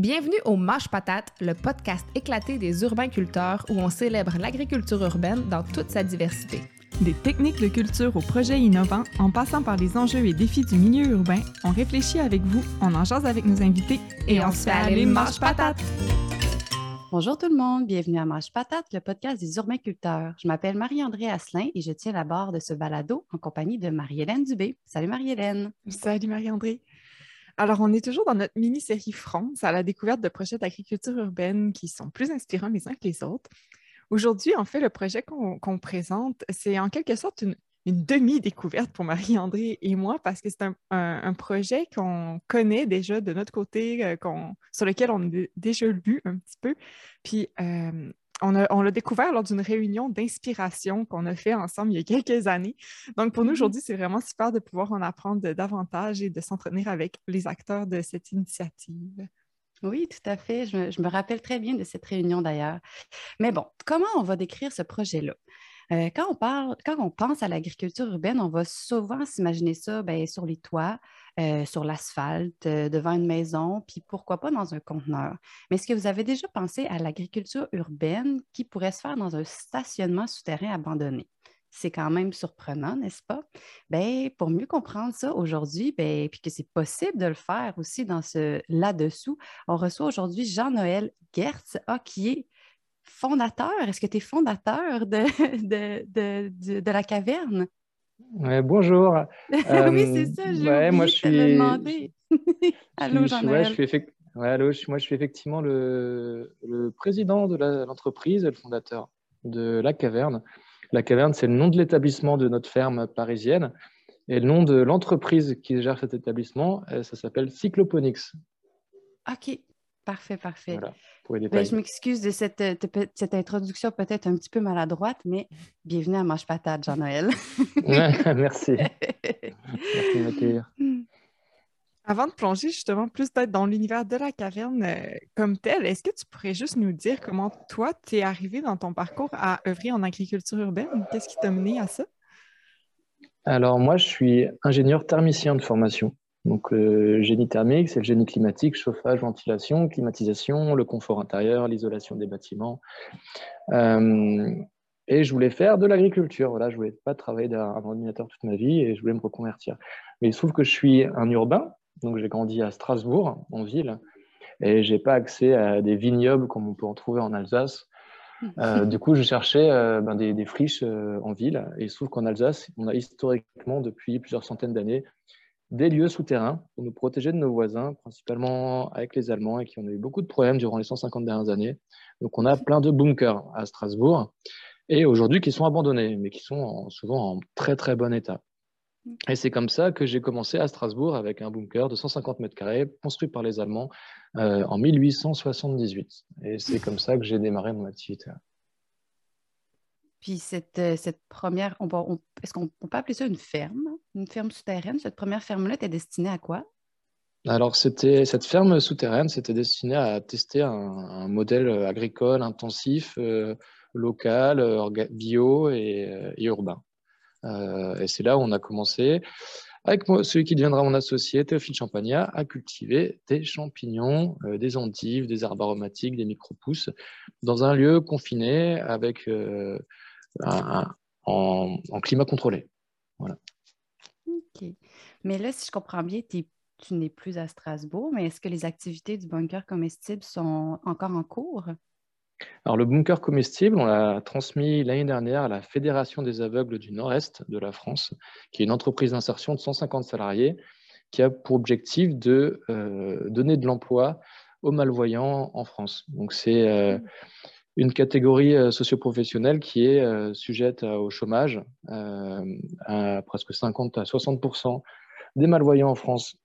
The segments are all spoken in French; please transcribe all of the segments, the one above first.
Bienvenue au Mâche Patate, le podcast éclaté des urbains-culteurs où on célèbre l'agriculture urbaine dans toute sa diversité. Des techniques de culture aux projets innovants, en passant par les enjeux et défis du milieu urbain, on réfléchit avec vous, on en jase avec nos invités et, on se fait aller Mâche Patate! Bonjour tout le monde, bienvenue à Mâche Patate, le podcast des urbains-culteurs. Je m'appelle Marie-André Asselin et je tiens la barre de ce balado en compagnie de Marie-Hélène Dubé. Salut Marie-Hélène! Salut Marie-André! Alors, on est toujours dans notre mini-série France à la découverte de projets d'agriculture urbaine qui sont plus inspirants les uns que les autres. Aujourd'hui, en fait, le projet qu'on présente, c'est en quelque sorte une, demi-découverte pour Marie-André et moi parce que c'est un, projet qu'on connaît déjà de notre côté, euh, sur lequel on a déjà lu un petit peu. Puis, euh, on l'a découvert lors d'une réunion d'inspiration qu'on a fait ensemble il y a quelques années. Donc, pour nous, mm-hmm. aujourd'hui, c'est vraiment super de pouvoir en apprendre davantage et de s'entretenir avec les acteurs de cette initiative. Oui, tout à fait. Je me, rappelle très bien de cette réunion d'ailleurs. Mais bon, comment on va décrire ce projet-là? Euh, quand, on parle, quand on pense à l'agriculture urbaine, on va souvent s'imaginer ça ben, sur les toits, euh, sur l'asphalte, euh, devant une maison, puis pourquoi pas dans un conteneur. Mais est-ce que vous avez déjà pensé à l'agriculture urbaine qui pourrait se faire dans un stationnement souterrain abandonné? C'est quand même surprenant, n'est-ce pas? Bien, pour mieux comprendre ça aujourd'hui, ben, puis que c'est possible de le faire aussi dans ce là-dessous, on reçoit aujourd'hui Jean-Noël Gertz, ah, qui est fondateur. Est-ce que tu es fondateur de la caverne? Bonjour. oui, c'est ça, j'ai ouais, moi, je suis... demander. allô, jean ouais, je suis allô, moi, je suis effectivement le, le président de l'entreprise le fondateur de La Caverne. La Caverne, c'est le nom de l'établissement de notre ferme parisienne. Et le nom de l'entreprise qui gère cet établissement, euh, ça s'appelle Cycloponix. OK, parfait, parfait. Ben, je m'excuse de cette, cette introduction peut-être un petit peu maladroite, mais bienvenue à Mange Patate, Jean-Noël. Merci. Merci de m'accueillir. Avant de plonger justement plus peut-être dans l'univers de la caverne euh, comme tel, est-ce que tu pourrais juste nous dire comment toi, tu es arrivé dans ton parcours à œuvrer en agriculture urbaine? Qu'est-ce qui t'a mené à ça? Alors moi, je suis ingénieur thermicien de formation. Donc, le génie thermique, c'est le génie climatique, chauffage, ventilation, climatisation, le confort intérieur, l'isolation des bâtiments. Euh, et je voulais faire de l'agriculture. Voilà, je voulais pas travailler derrière un ordinateur toute ma vie et je voulais me reconvertir. Mais il se trouve que je suis un urbain, donc j'ai grandi à Strasbourg, en ville, et j'ai pas accès à des vignobles comme on peut en trouver en Alsace. Euh, du coup, je cherchais euh, ben, des, des, friches en ville. Et il se trouve qu'en Alsace, on a historiquement, depuis plusieurs centaines d'années, des lieux souterrains pour nous protéger de nos voisins, principalement avec les Allemands, et qui ont eu beaucoup de problèmes durant les 150 dernières années. Donc on a plein de bunkers à Strasbourg, et aujourd'hui qui sont abandonnés, mais qui sont souvent en très très bon état. Et c'est comme ça que j'ai commencé à Strasbourg avec un bunker de 150 mètres carrés construit par les Allemands euh, en 1878. Et c'est comme ça que j'ai démarré mon activité. Puis cette, euh, cette première, est-ce qu'on peut appeler ça une ferme, une ferme souterraine? Cette première ferme-là était destinée à quoi? Alors, c'était cette ferme souterraine, c'était destiné à tester un, modèle agricole intensif, euh, local, bio et, euh, urbain. et c'est là où on a commencé, avec celui qui deviendra mon associé, Théophile Champagnat, à cultiver des champignons, des endives, des arbres aromatiques, des micro-pousses, dans un lieu confiné avec en, climat contrôlé. Voilà. OK. Mais là, si je comprends bien, tu n'es plus à Strasbourg, mais est-ce que les activités du bunker comestible sont encore en cours? Alors, le bunker comestible, on l'a transmis l'année dernière à la Fédération des aveugles du Nord-Est de la France, qui est une entreprise d'insertion de 150 salariés, qui a pour objectif de euh, donner de l'emploi aux malvoyants en France. Donc, c'est euh, mmh une catégorie euh, socioprofessionnelle qui est euh, sujette au chômage. Euh, à presque 50 à 60% des malvoyants en France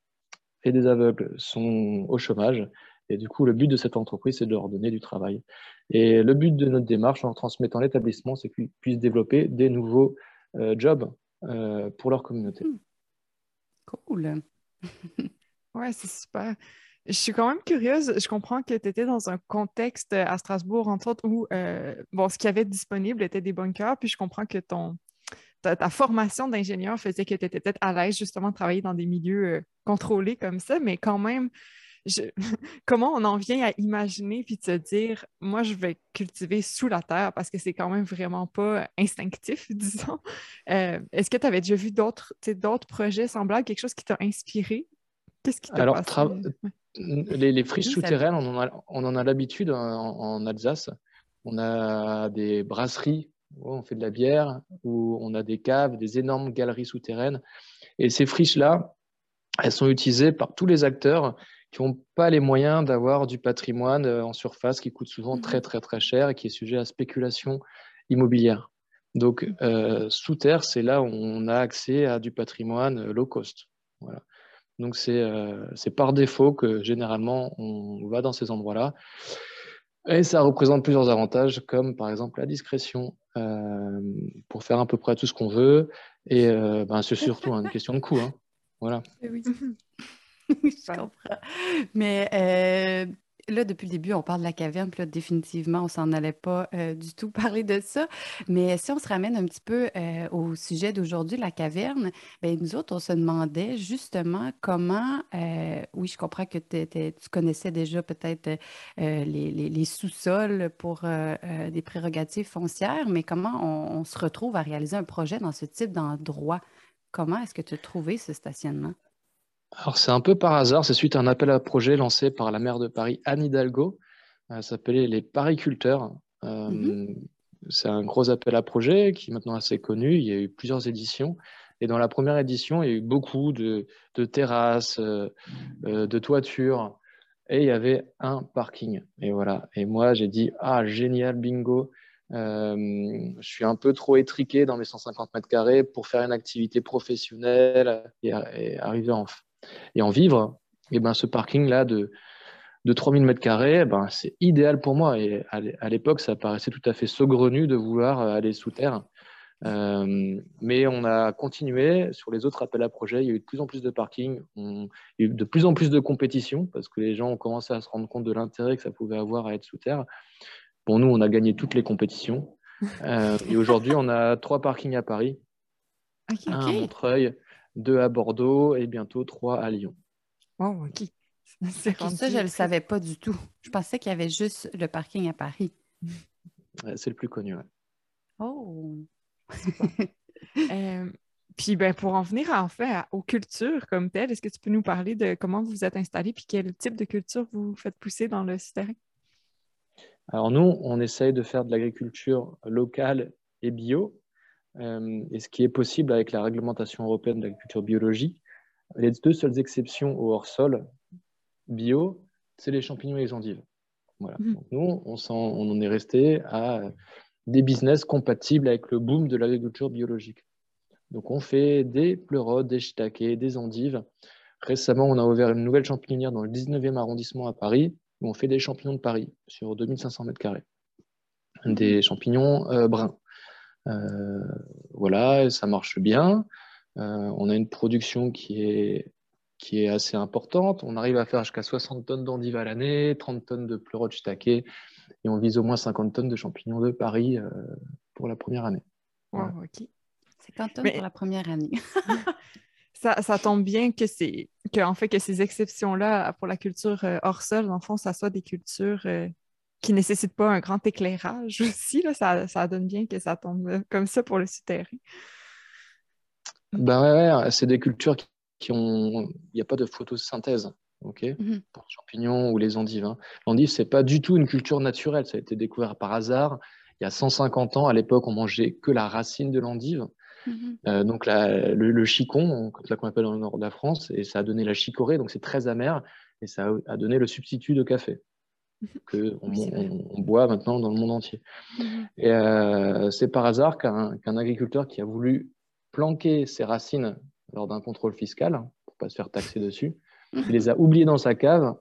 et des aveugles sont au chômage. Et du coup, le but de cette entreprise, c'est de leur donner du travail. Et le but de notre démarche en transmettant l'établissement, c'est qu'ils puissent développer des nouveaux jobs pour leur communauté. Hmm. Cool. ouais, c'est super. Je suis quand même curieuse. Je comprends que tu étais dans un contexte euh, à Strasbourg, entre autres, où euh, bon, ce qu'il y avait disponible était des bunkers. Puis je comprends que ton, ta, formation d'ingénieur faisait que tu étais peut-être à l'aise justement de travailler dans des milieux euh, contrôlés comme ça. Mais quand même, comment on en vient à imaginer puis se dire, moi, je vais cultiver sous la terre parce que c'est quand même vraiment pas instinctif, disons. Euh, est-ce que tu avais déjà vu d'autres projets semblables, quelque chose qui t'a inspiré? Qu'est-ce qui t'a Alors, les, friches souterraines, on en a, l'habitude en, Alsace. On a des brasseries où on fait de la bière, où on a des caves, des énormes galeries souterraines. Et ces friches-là, elles sont utilisées par tous les acteurs qui n'ont pas les moyens d'avoir du patrimoine euh, en surface qui coûte souvent très, mhm. très, très cher et qui est sujet à spéculation immobilière. Donc, euh, sous terre, c'est là où on a accès à du patrimoine euh, low cost. Voilà. Donc, c'est par défaut que généralement, on va dans ces endroits-là. Et ça représente plusieurs avantages, comme par exemple la discrétion pour faire à peu près tout ce qu'on veut. Et ben, c'est surtout une question de coût. Hein. Voilà. Eh oui. je comprends. Mais euh, là, depuis le début, on parle de la caverne, puis là, définitivement, on s'en allait pas euh, du tout parler de ça. Mais si on se ramène un petit peu euh, au sujet d'aujourd'hui, la caverne, bien, nous autres, on se demandait justement comment, oui, je comprends que tu connaissais déjà peut-être les, sous-sols pour des prérogatives foncières, mais comment on, on se retrouve à réaliser un projet dans ce type d'endroit? Comment est-ce que tu as trouvé ce stationnement? Alors, c'est un peu par hasard. C'est suite à un appel à projet lancé par la maire de Paris, Anne Hidalgo. Ça s'appelait les pariculteurs. Euh, mhm. C'est un gros appel à projet qui est maintenant assez connu. Il y a eu plusieurs éditions. Et dans la première édition, il y a eu beaucoup de, terrasses, euh, euh, de toitures. Et il y avait un parking. Et voilà. Et moi, j'ai dit Ah, génial, bingo. je suis un peu trop étriqué dans mes 150 mètres carrés pour faire une activité professionnelle et, et arriver en, et en vivre, et eh ben, ce parking-là de, de 3000 m2, ben, c'est idéal pour moi. Et à l'époque, ça paraissait tout à fait saugrenu de vouloir aller sous terre. Euh, mais on a continué sur les autres appels à projets. Il y a eu de plus en plus de parkings, il y a eu de plus en plus de compétitions parce que les gens ont commencé à se rendre compte de l'intérêt que ça pouvait avoir à être sous terre. Pour nous, on a gagné toutes les compétitions. Euh, et aujourd'hui, on a trois parkings à Paris, un à Montreuil, deux à Bordeaux et bientôt trois à Lyon. Oh, ok. ça, je ne le savais pas du tout. Je pensais qu'il y avait juste le parking à Paris. C'est le plus connu, Oh! Euh, puis ben, pour en venir en fait aux cultures comme telles, est-ce que tu peux nous parler de comment vous vous êtes installé puis quel type de culture vous faites pousser dans le souterrain? Alors nous, on essaye de faire de l'agriculture locale et bio, et ce qui est possible avec la réglementation européenne d'agriculture biologique. Les deux seules exceptions au hors-sol bio, c'est les champignons et les endives. Voilà. Mhm. nous, on, on, en est resté à des business compatibles avec le boom de l'agriculture biologique. Donc, on fait des pleurotes, des shiitakes, des endives. Récemment, on a ouvert une nouvelle champignonnière dans le 19e arrondissement à Paris, où on fait des champignons de Paris sur 2500 mètres carrés. Des champignons euh, bruns. Euh, voilà, ça marche bien. Euh, on a une production qui est, qui est assez importante. On arrive à faire jusqu'à 60 tonnes d'endives à l'année, 30 tonnes de pleurotes shiitake, et on vise au moins 50 tonnes de champignons de Paris euh, pour la première année. Wow, 50 tonnes pour la première année. ça, ça, tombe bien que, que, en fait, que ces exceptions-là pour la culture hors sol, en fond, ça soit des cultures qui ne nécessite pas un grand éclairage aussi. Là, ça, ça, donne bien que ça tombe comme ça pour le souterrain. Ben ouais, ouais c'est des cultures qui ont. Il n'y a pas de photosynthèse. ok mhm. Pour les champignons ou les endives. Hein. L'endive, ce n'est pas du tout une culture naturelle. Ça a été découvert par hasard. Il y a 150 ans, à l'époque, on mangeait que la racine de l'endive. Mhm. Euh, donc le, le, chicon, comme qu'on appelle dans le nord de la France, et ça a donné la chicorée, donc c'est très amer, et ça a donné le substitut de café qu'on on, boit maintenant dans le monde entier. Mhm. Et euh, c'est par hasard qu'un agriculteur qui a voulu planquer ses racines lors d'un contrôle fiscal, pour ne pas se faire taxer dessus, il les a oubliées dans sa cave.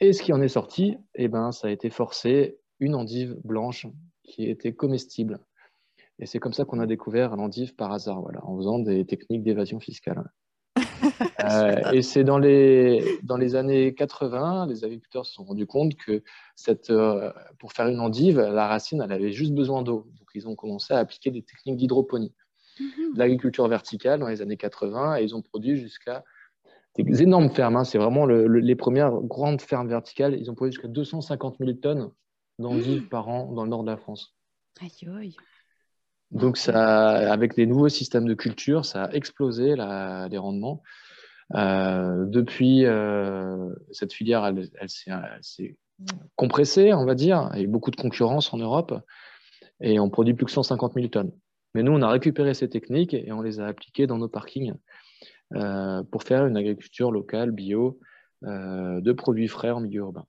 Et ce qui en est sorti, eh ben, ça a été forcé une endive blanche qui était comestible. Et c'est comme ça qu'on a découvert l'endive par hasard, voilà, en faisant des techniques d'évasion fiscale. Euh, et c'est dans les, dans les années 80, les agriculteurs se sont rendus compte que cette, euh, pour faire une endive, la racine, elle avait juste besoin d'eau. Donc, ils ont commencé à appliquer des techniques d'hydroponie. Mhm. L'agriculture verticale dans les années 80, et ils ont produit jusqu'à des énormes fermes. Hein. C'est vraiment les premières grandes fermes verticales. Ils ont produit jusqu'à 250 000 tonnes d'endives par an dans le nord de la France. Aïe, aïe. Donc, ça, avec les nouveaux systèmes de culture, ça a explosé les rendements. Euh, depuis, euh, cette filière, elle, s'est compressée, on va dire. Il beaucoup de concurrence en Europe et on produit plus que 150 000 tonnes. Mais nous, on a récupéré ces techniques et on les a appliquées dans nos parkings euh, pour faire une agriculture locale, bio, de produits frais en milieu urbain.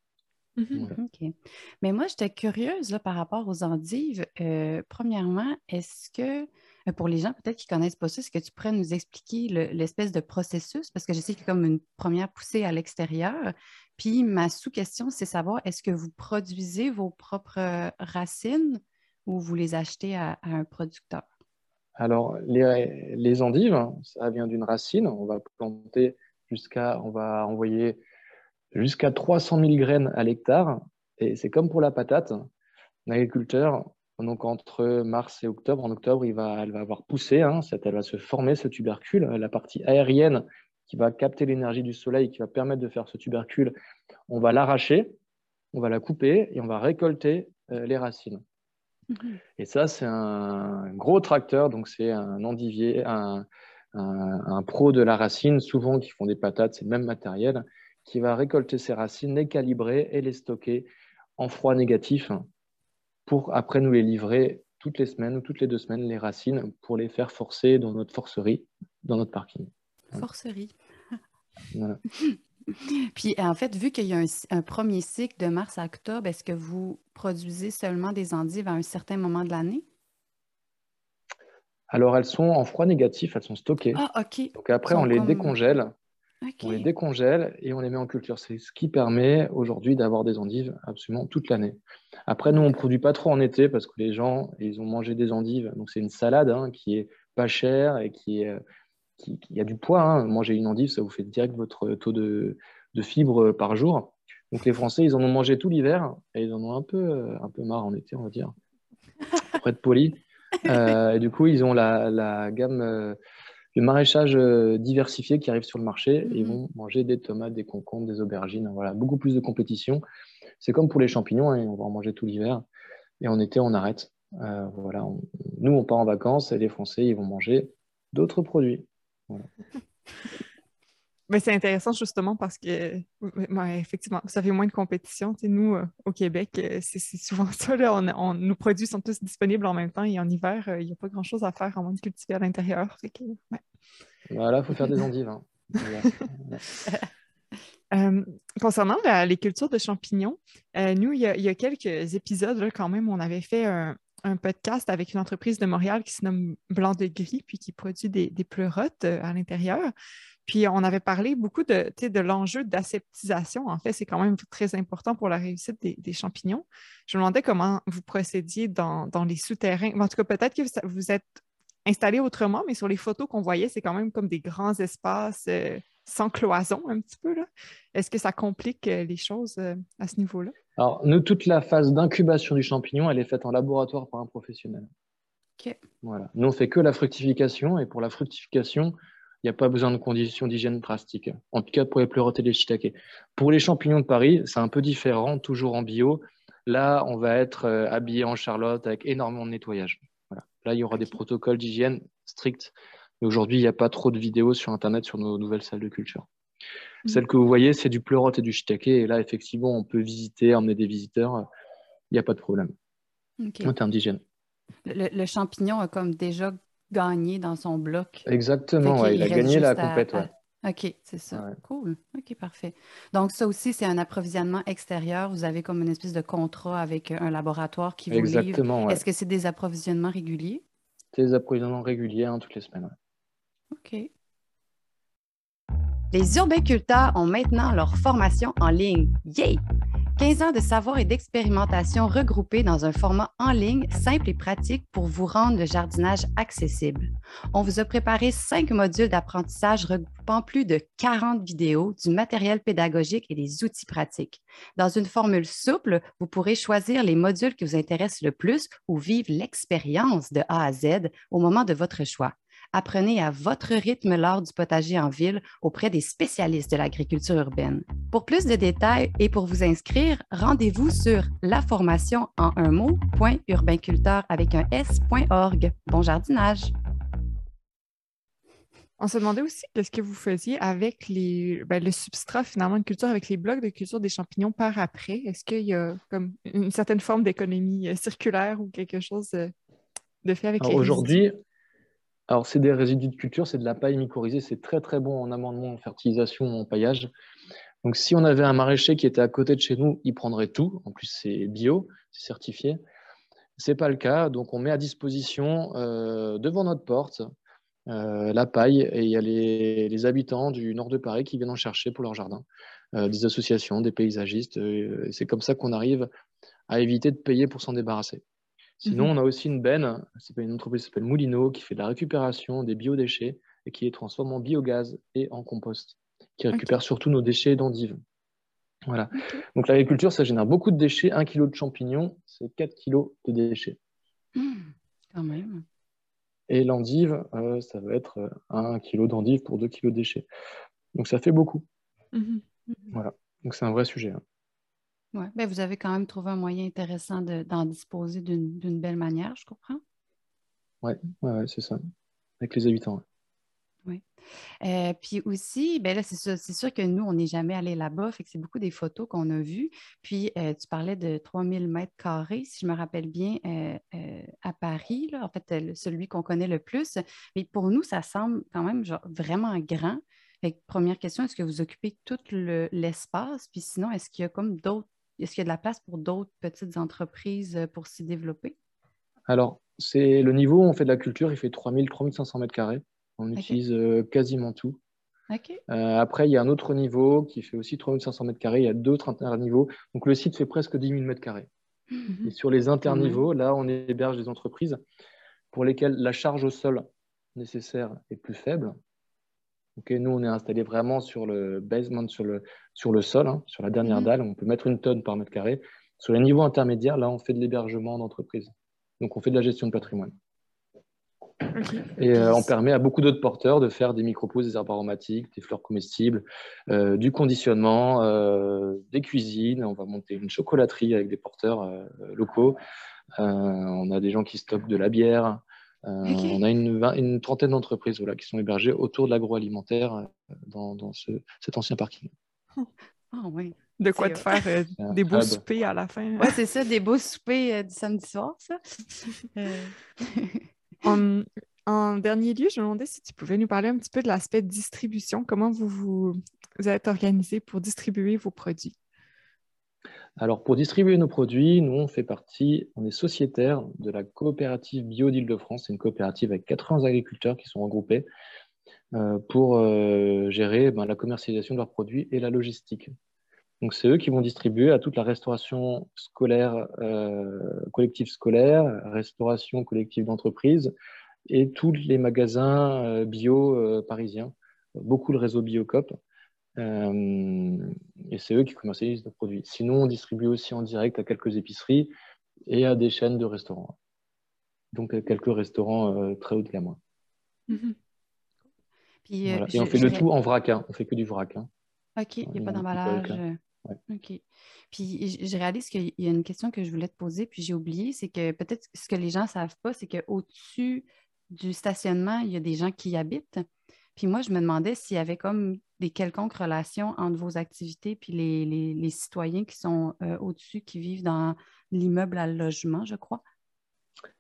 Mhm. OK. Mais moi, j'étais curieuse par rapport aux endives. Euh, premièrement, est-ce que, euh, pour les gens peut-être qui ne connaissent pas ça, est-ce que tu pourrais nous expliquer l'espèce de processus? Parce que je sais qu'il y a comme une première poussée à l'extérieur. Puis ma sous-question, c'est savoir, est-ce que vous produisez vos propres racines ou vous les achetez à, un producteur? Alors, les, les endives, ça vient d'une racine. On va planter jusqu'à, on va envoyer jusqu'à 300 000 graines à l'hectare. Et c'est comme pour la patate. Un agriculteur, donc entre mars et octobre, en octobre, il va, elle va avoir poussé, hein, elle va se former, ce tubercule. La partie aérienne qui va capter l'énergie du soleil, qui va permettre de faire ce tubercule, on va l'arracher, on va la couper et on va récolter euh, les racines. Mhm. Et ça, c'est un gros tracteur, donc c'est un endivier, un, un, pro de la racine, souvent qui font des patates, c'est le même matériel qui va récolter ses racines, les calibrer et les stocker en froid négatif pour après nous les livrer toutes les semaines ou toutes les deux semaines, les racines, pour les faire forcer dans notre forcerie, dans notre parking. Forcerie. Puis en fait, vu qu'il y a un, premier cycle de mars à octobre, est-ce que vous produisez seulement des endives à un certain moment de l'année? Alors elles sont en froid négatif, elles sont stockées. Ah, OK. Donc après, on les décongèle on les décongèle et on les met en culture. C'est ce qui permet aujourd'hui d'avoir des endives absolument toute l'année. Après, nous, on ne produit pas trop en été parce que les gens, ils ont mangé des endives. Donc, c'est une salade hein, qui est pas chère et qui, est, euh, qui, a du poids. Hein. Manger une endive, ça vous fait direct votre taux de, de fibres par jour. Donc, les Français, ils en ont mangé tout l'hiver et ils en ont un peu, euh, un peu marre en été, on va dire, pour être poli. Euh, et du coup, ils ont la, la gamme le maraîchage euh, diversifié qui arrive sur le marché ils mhm. vont manger des tomates, des concombres, des aubergines. Voilà, beaucoup plus de compétition. C'est comme pour les champignons, hein, on va en manger tout l'hiver. Et en été, on arrête. Euh, voilà, nous, on part en vacances et les Français, ils vont manger d'autres produits. Mais c'est intéressant justement parce que, effectivement, ça fait moins de compétition. nous, euh, au Québec, euh, c'est souvent ça. on, nos produits sont tous disponibles en même temps et en hiver, euh, il n'y a pas grand-chose à faire à moins de cultiver à l'intérieur. Voilà, il faut faire des endives. Hein. concernant les cultures de champignons, nous, il y, a, quelques épisodes, là, quand même, on avait fait un, podcast avec une entreprise de Montréal qui se nomme Blanc de Gris, puis qui produit des, des pleurotes à l'intérieur. Puis on avait parlé beaucoup de, de l'enjeu d'aseptisation. En fait, c'est quand même très important pour la réussite des, champignons. Je me demandais comment vous procédiez dans, les souterrains. En tout cas, peut-être que vous êtes installé autrement, mais sur les photos qu'on voyait, c'est quand même comme des grands espaces euh, sans cloison un petit peu. Est-ce que ça complique euh, les choses euh, à ce niveau-là? Alors, nous, toute la phase d'incubation du champignon, elle est faite en laboratoire par un professionnel. OK. Voilà. Nous, on fait que la fructification et pour la fructification, il n'y a pas besoin de conditions d'hygiène drastiques. En tout cas, pour les pleurotes et les shiitake. Pour les champignons de Paris, c'est un peu différent, toujours en bio. Là, on va être euh, habillé en charlotte avec énormément de nettoyage. Là, il y aura des protocoles d'hygiène stricts. Mais aujourd'hui, il n'y a pas trop de vidéos sur Internet sur nos nouvelles salles de culture. Mm. Celle que vous voyez, c'est du pleurote et du shiitake. Et là, effectivement, on peut visiter, emmener des visiteurs. Il n'y a pas de problème en termes d'hygiène. le, champignon a comme déjà gagné dans son bloc. Exactement, il, a gagné la compète. OK, c'est ça. Cool. OK, parfait. Donc, ça aussi, c'est un approvisionnement extérieur. Vous avez comme une espèce de contrat avec un laboratoire qui vous Exactement, livre. Est-ce que c'est des approvisionnements réguliers? C'est des approvisionnements réguliers hein, toutes les semaines. OK. Les urbainculteurs ont maintenant leur formation en ligne. Yay! 15 ans de savoir et d'expérimentation regroupés dans un format en ligne simple et pratique pour vous rendre le jardinage accessible. On vous a préparé cinq modules d'apprentissage regroupant plus de 40 vidéos, du matériel pédagogique et des outils pratiques. Dans une formule souple, vous pourrez choisir les modules qui vous intéressent le plus ou vivre l'expérience de A à Z au moment de votre choix. Apprenez à votre rythme l'art du potager en ville auprès des spécialistes de l'agriculture urbaine. Pour plus de détails et pour vous inscrire, rendez-vous sur la formation en un mot.urbainculteur avec un s.org. Bon jardinage! On se demandait aussi qu'est-ce que vous faisiez avec les, ben, le substrat finalement de culture, avec les blocs de culture des champignons par après. Est-ce qu'il y a comme une certaine forme d'économie euh, circulaire ou quelque chose euh, de fait avec les Aujourd'hui, alors c'est des résidus de culture, c'est de la paille mycorhizée, c'est très très bon en amendement, en fertilisation, en paillage. Donc si on avait un maraîcher qui était à côté de chez nous, il prendrait tout. En plus c'est bio, c'est certifié. C'est pas le cas, donc on met à disposition euh, devant notre porte euh, la paille, et il y a les, habitants du nord de Paris qui viennent en chercher pour leur jardin, euh, des associations, des paysagistes. C'est comme ça qu'on arrive à éviter de payer pour s'en débarrasser. Sinon, mhm. on a aussi une benne, c'est une entreprise qui s'appelle Moulineau, qui fait de la récupération des biodéchets et qui les transforme en biogaz et en compost, qui récupère surtout nos déchets d'endives. Voilà. Donc l'agriculture, ça génère beaucoup de déchets. Un kilo de champignons, c'est 4 kilos de déchets. Mmh, quand même. Et l'endive, euh, ça va être 1 euh, kg d'endive pour 2 kg de déchets. Donc ça fait beaucoup. Mhm. Voilà. Donc c'est un vrai sujet. Hein. Ouais. Ben, vous avez quand même trouvé un moyen intéressant d'en disposer d'une belle manière, je comprends. Oui, ouais, c'est ça. Avec les habitants. Oui. Euh, puis aussi, ben là, c'est sûr, que nous, on n'est jamais allé là-bas, fait que c'est beaucoup des photos qu'on a vues. Puis, euh, tu parlais de 3000 mètres carrés, si je me rappelle bien, euh, à Paris, là, en fait, celui qu'on connaît le plus. Mais pour nous, ça semble quand même vraiment grand. première question, est-ce que vous occupez tout l'espace? Puis sinon, est-ce qu'il y a comme d'autres, est-ce qu'il y a de la place pour d'autres petites entreprises pour s'y développer? Alors, c'est le niveau, on fait de la culture, il fait 3000, 3500 mètres carrés. On utilise euh, quasiment tout. Euh, après, il y a un autre niveau qui fait aussi 3500 mètres carrés. Il y a d'autres interniveaux. Donc, le site fait presque 10 000 mètres carrés. Mhm. Et sur les interniveaux, là, on héberge des entreprises pour lesquelles la charge au sol nécessaire est plus faible. Nous, on est installé vraiment sur le basement, sur le, sur le sol, hein, sur la dernière mhm. dalle. On peut mettre une tonne par mètre carré. Sur les niveaux intermédiaires, là, on fait de l'hébergement d'entreprise. Donc, on fait de la gestion de patrimoine. Et euh, on permet à beaucoup d'autres porteurs de faire des microposes, des herbes aromatiques, des fleurs comestibles, euh, du conditionnement, euh, des cuisines. On va monter une chocolaterie avec des porteurs locaux. on a des gens qui stockent de la bière. On a une, trentaine d'entreprises voilà, qui sont hébergées autour de l'agroalimentaire dans, cet ancien parking. Ah oui. De quoi te faire des beaux soupers à la fin. Oui, c'est ça, des beaux soupers du samedi soir, ça. En, dernier lieu, je me demandais si tu pouvais nous parler un petit peu de l'aspect distribution. Comment vous, vous, êtes organisé pour distribuer vos produits? Alors, pour distribuer nos produits, nous, on fait partie, on est sociétaire de la coopérative Bio d'Île-de-France. C'est une coopérative avec 80 agriculteurs qui sont regroupés euh, pour euh, gérer ben, la commercialisation de leurs produits et la logistique. Donc, c'est eux qui vont distribuer à toute la restauration scolaire, euh, collective scolaire, restauration collective d'entreprise et tous les magasins bio parisiens, beaucoup le réseau Biocop. Et c'est eux qui commercialisent nos produits. Sinon, on distribue aussi en direct à quelques épiceries et à des chaînes de restaurants. Donc, à quelques restaurants très haut de gamme. Mhm. et on fait le tout en vrac, hein. on fait que du vrac. Hein. OK, il n'y a pas d'emballage. OK. Puis je réalise qu'il y a une question que je voulais te poser, puis j'ai oublié, c'est que peut-être ce que les gens ne savent pas, c'est qu'au-dessus du stationnement, il y a des gens qui y habitent. Puis moi, je me demandais s'il y avait comme des quelconques relations entre vos activités puis les, citoyens qui sont euh, au-dessus, qui vivent dans l'immeuble à logement, je crois?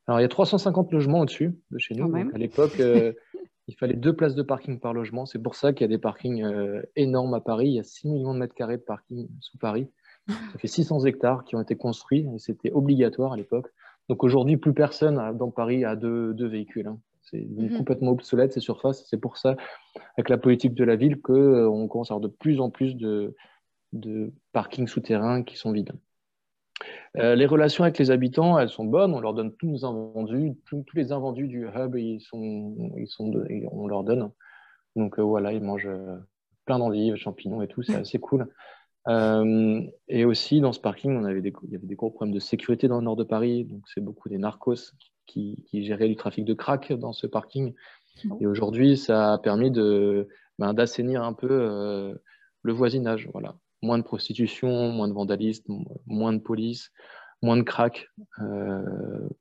Alors, il y a 350 logements au-dessus de chez nous. à l'époque, euh, il fallait deux places de parking par logement. C'est pour ça qu'il y a des parkings euh, énormes à Paris. Il y a 6 millions de mètres carrés de parking sous Paris. Ça fait 600 hectares qui ont été construits et c'était obligatoire à l'époque. Donc aujourd'hui, plus personne dans Paris a deux, véhicules. Hein. C'est mhm. complètement obsolète ces surfaces. C'est pour ça, avec la politique de la ville, qu'on euh, commence à avoir de plus en plus de, de parkings souterrains qui sont vides. Euh, les relations avec les habitants, elles sont bonnes. On leur donne tous nos invendus, tous, les invendus du hub, ils sont, ils sont on leur donne. Donc euh, voilà, ils mangent euh, plein d'endives, champignons et tout, c'est assez cool. et aussi, dans ce parking, on avait des, il y avait des gros problèmes de sécurité dans le nord de Paris. Donc c'est beaucoup des narcos qui, qui, géraient du trafic de crack dans ce parking. Et aujourd'hui, ça a permis de, ben, d'assainir un peu le voisinage. Voilà. Moins de prostitution, moins de vandalisme, moins de police, moins de crack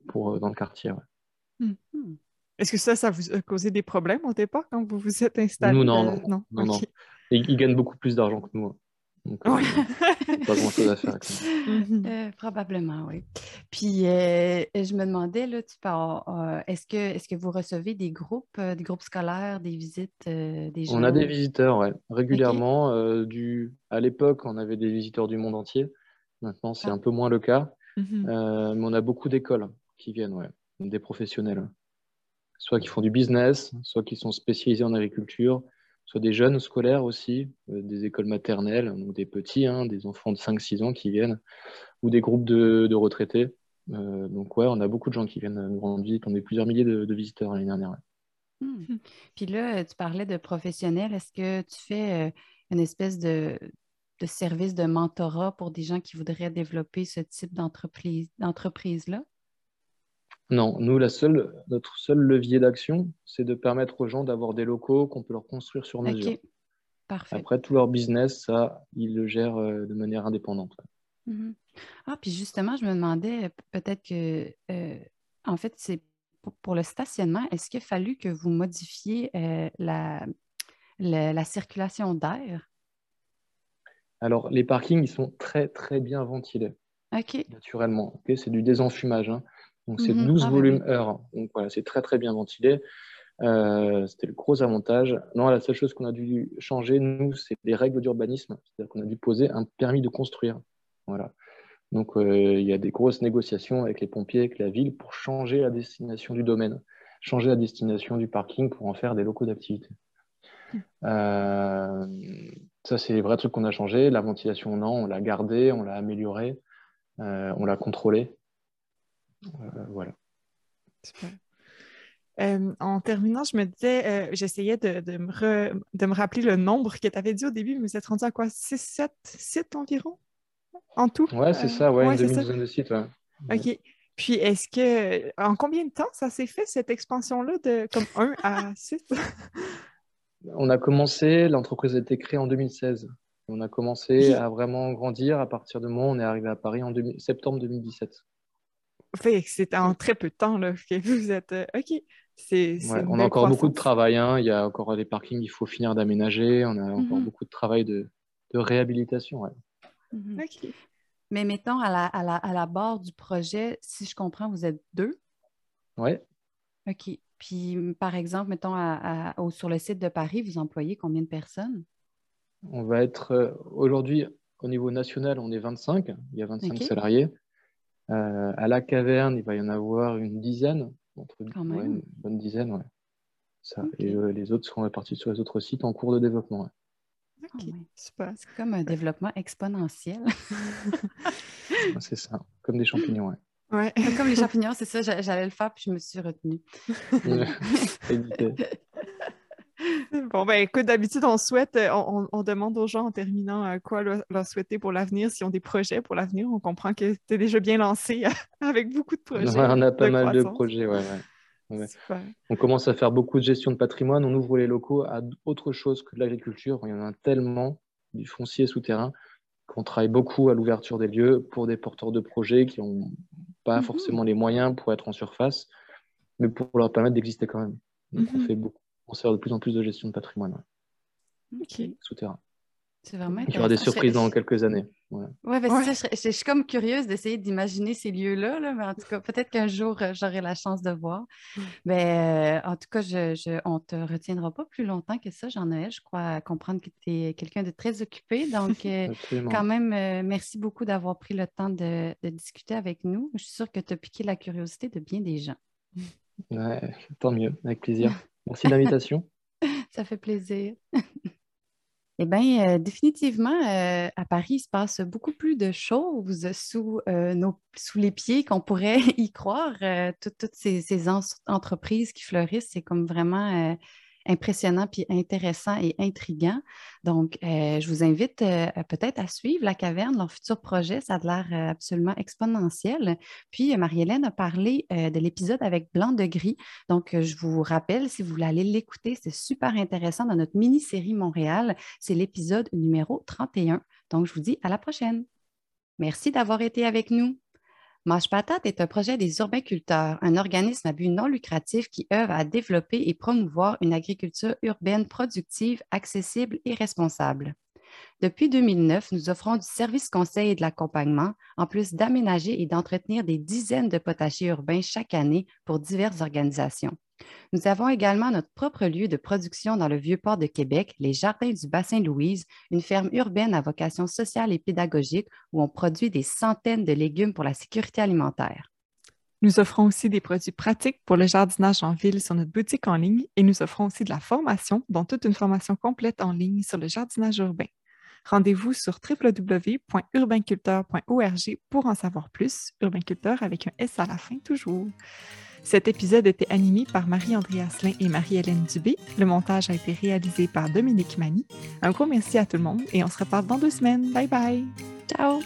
pour, dans le quartier. Hmm. Est-ce que ça, ça vous a causé des problèmes au départ quand vous vous êtes installé? Nous, non, non. non, non, Ils, gagnent beaucoup plus d'argent que nous. Donc, euh, pas grand-chose à faire avec ça. Euh, probablement, oui. Puis, euh, je me demandais, là, tu est-ce que, est que vous recevez des groupes, des groupes scolaires, des visites des gens? On a des visiteurs, oui, régulièrement. du... À l'époque, on avait des visiteurs du monde entier. Maintenant, c'est ah. un peu moins le cas. Mhm. mais on a beaucoup d'écoles qui viennent, ouais, des professionnels. Soit qui font du business, soit qui sont spécialisés en agriculture, soit des jeunes scolaires aussi, euh, des écoles maternelles, ou des petits, hein, des enfants de 5-6 ans qui viennent, ou des groupes de, retraités. Euh, donc ouais, on a beaucoup de gens qui viennent nous rendre visite. On a plusieurs milliers de, visiteurs l'année dernière. Hmm. Puis là, tu parlais de professionnels. Est-ce que tu fais euh, une espèce de, de, service de mentorat pour des gens qui voudraient développer ce type d'entreprise-là? Non, nous, la seule, notre seul levier d'action, c'est de permettre aux gens d'avoir des locaux qu'on peut leur construire sur mesure. Parfait. Après, tout leur business, ça, ils le gèrent euh, de manière indépendante. Mhm. Ah, puis justement, je me demandais peut-être que, euh, en fait, c'est pour, le stationnement, est-ce qu'il a fallu que vous modifiez euh, la, la, circulation d'air? Alors, les parkings, ils sont très, très bien ventilés. OK. Naturellement. c'est du désenfumage. Hein. Donc, c'est 12 mhm. ah, volumes heure. Donc, voilà, c'est très, très bien ventilé. Euh, c'était le gros avantage. Non, la seule chose qu'on a dû changer, nous, c'est les règles d'urbanisme. C'est-à-dire qu'on a dû poser un permis de construire. Voilà. Donc, euh, il y a des grosses négociations avec les pompiers, avec la ville, pour changer la destination du domaine, changer la destination du parking pour en faire des locaux d'activité. Euh, ça, c'est les vrais trucs qu'on a changé. La ventilation, non, on l'a gardée, on l'a améliorée, on l'a contrôlée. Euh, voilà. Euh, en terminant, je me disais, euh, j'essayais de, me rappeler le nombre que tu avais dit au début, mais vous êtes rendu à quoi? 6, 7 sites environ? En tout? Ouais, c'est ça, ouais, une demi-douzaine de sites. OK. Puis, est-ce que, en combien de temps ça s'est fait, cette expansion-là, de comme 1 à 6? On a commencé, l'entreprise a été créée en 2016. On a commencé à vraiment grandir à partir de moi, on est arrivé à Paris en septembre 2017 c'est en très peu de temps là, que vous êtes. Euh, OK. C'est, on a encore beaucoup de travail. Hein. Il y a encore des parkings, il faut finir d'aménager. On a encore mm-hmm. beaucoup de travail de, réhabilitation. Mm-hmm. OK. Mais mettons, à la, à, la, à la barre du projet, si je comprends, vous êtes deux? Oui. OK. Puis, par exemple, mettons, à, sur le site de Paris, vous employez combien de personnes? On va être, euh, aujourd'hui, au niveau national, on est 25. Il y a 25 salariés. Euh, à la caverne, il va y en avoir une dizaine, entre une bonne dizaine, ouais. Ça. Et euh, les autres seront répartis sur les autres sites en cours de développement. Ok, C'est comme un développement exponentiel. c'est ça, comme des champignons, ouais. Ouais. Comme les champignons, c'est ça, j'allais le faire, puis je me suis retenue. Bon, ben écoute, d'habitude, on souhaite, euh, on, demande aux gens en terminant euh, quoi leur, souhaiter pour l'avenir, s'ils ont des projets pour l'avenir. On comprend que tu es déjà bien lancé avec beaucoup de projets. on a pas mal de projets, ouais. On commence à faire beaucoup de gestion de patrimoine, on ouvre les locaux à autre chose que de l'agriculture. Il y en a tellement du foncier souterrain qu'on travaille beaucoup à l'ouverture des lieux pour des porteurs de projets qui n'ont pas mhm. forcément les moyens pour être en surface, mais pour leur permettre d'exister quand même. Donc on mhm. fait beaucoup on sert de plus en plus de gestion de patrimoine souterrain. C'est vraiment Il y aura des surprises dans quelques années. Ouais, ouais, ben, Ça, je, suis comme curieuse d'essayer d'imaginer ces lieux-là, là, mais en tout cas, peut-être qu'un jour, euh, j'aurai la chance de voir. Mais euh, en tout cas, je, on ne te retiendra pas plus longtemps que ça, Jean-Noël. Je crois comprendre que tu es quelqu'un de très occupé. Donc, euh, quand même, merci beaucoup d'avoir pris le temps de, de, discuter avec nous. Je suis sûre que tu as piqué la curiosité de bien des gens. Ouais, tant mieux, avec plaisir. Merci de l'invitation. Ça fait plaisir. Eh bien, euh, définitivement, euh, à Paris, il se passe beaucoup plus de choses sous, euh, nos, sous les pieds qu'on pourrait y croire. toutes ces, entreprises qui fleurissent, c'est comme vraiment impressionnant puis intéressant et intriguant. Donc, euh, je vous invite euh, peut-être à suivre la caverne, leur futur projet. Ça a l'air euh, absolument exponentiel. Puis, Marie-Hélène a parlé de l'épisode avec Blanc de Gris. Donc, je vous rappelle, si vous voulez aller l'écouter, c'est super intéressant dans notre mini-série Montréal. C'est l'épisode numéro 31. Donc, je vous dis à la prochaine. Merci d'avoir été avec nous. Mange Patate est un projet des urbainculteurs, un organisme à but non lucratif qui œuvre à développer et promouvoir une agriculture urbaine productive, accessible et responsable. Depuis 2009, nous offrons du service conseil et de l'accompagnement, en plus d'aménager et d'entretenir des dizaines de potagers urbains chaque année pour diverses organisations. Nous avons également notre propre lieu de production dans le Vieux-Port de Québec, les Jardins du Bassin Louise, une ferme urbaine à vocation sociale et pédagogique où on produit des centaines de légumes pour la sécurité alimentaire. Nous offrons aussi des produits pratiques pour le jardinage en ville sur notre boutique en ligne et nous offrons aussi de la formation, dont toute une formation complète en ligne sur le jardinage urbain. Rendez-vous sur www.urbainculteur.org pour en savoir plus. Urbainculteur avec un S à la fin toujours. Cet épisode était animé par Marie-André Asselin et Marie-Hélène Dubé. Le montage a été réalisé par Dominique Mani. Un gros merci à tout le monde et on se reparle dans deux semaines. Bye bye! Ciao!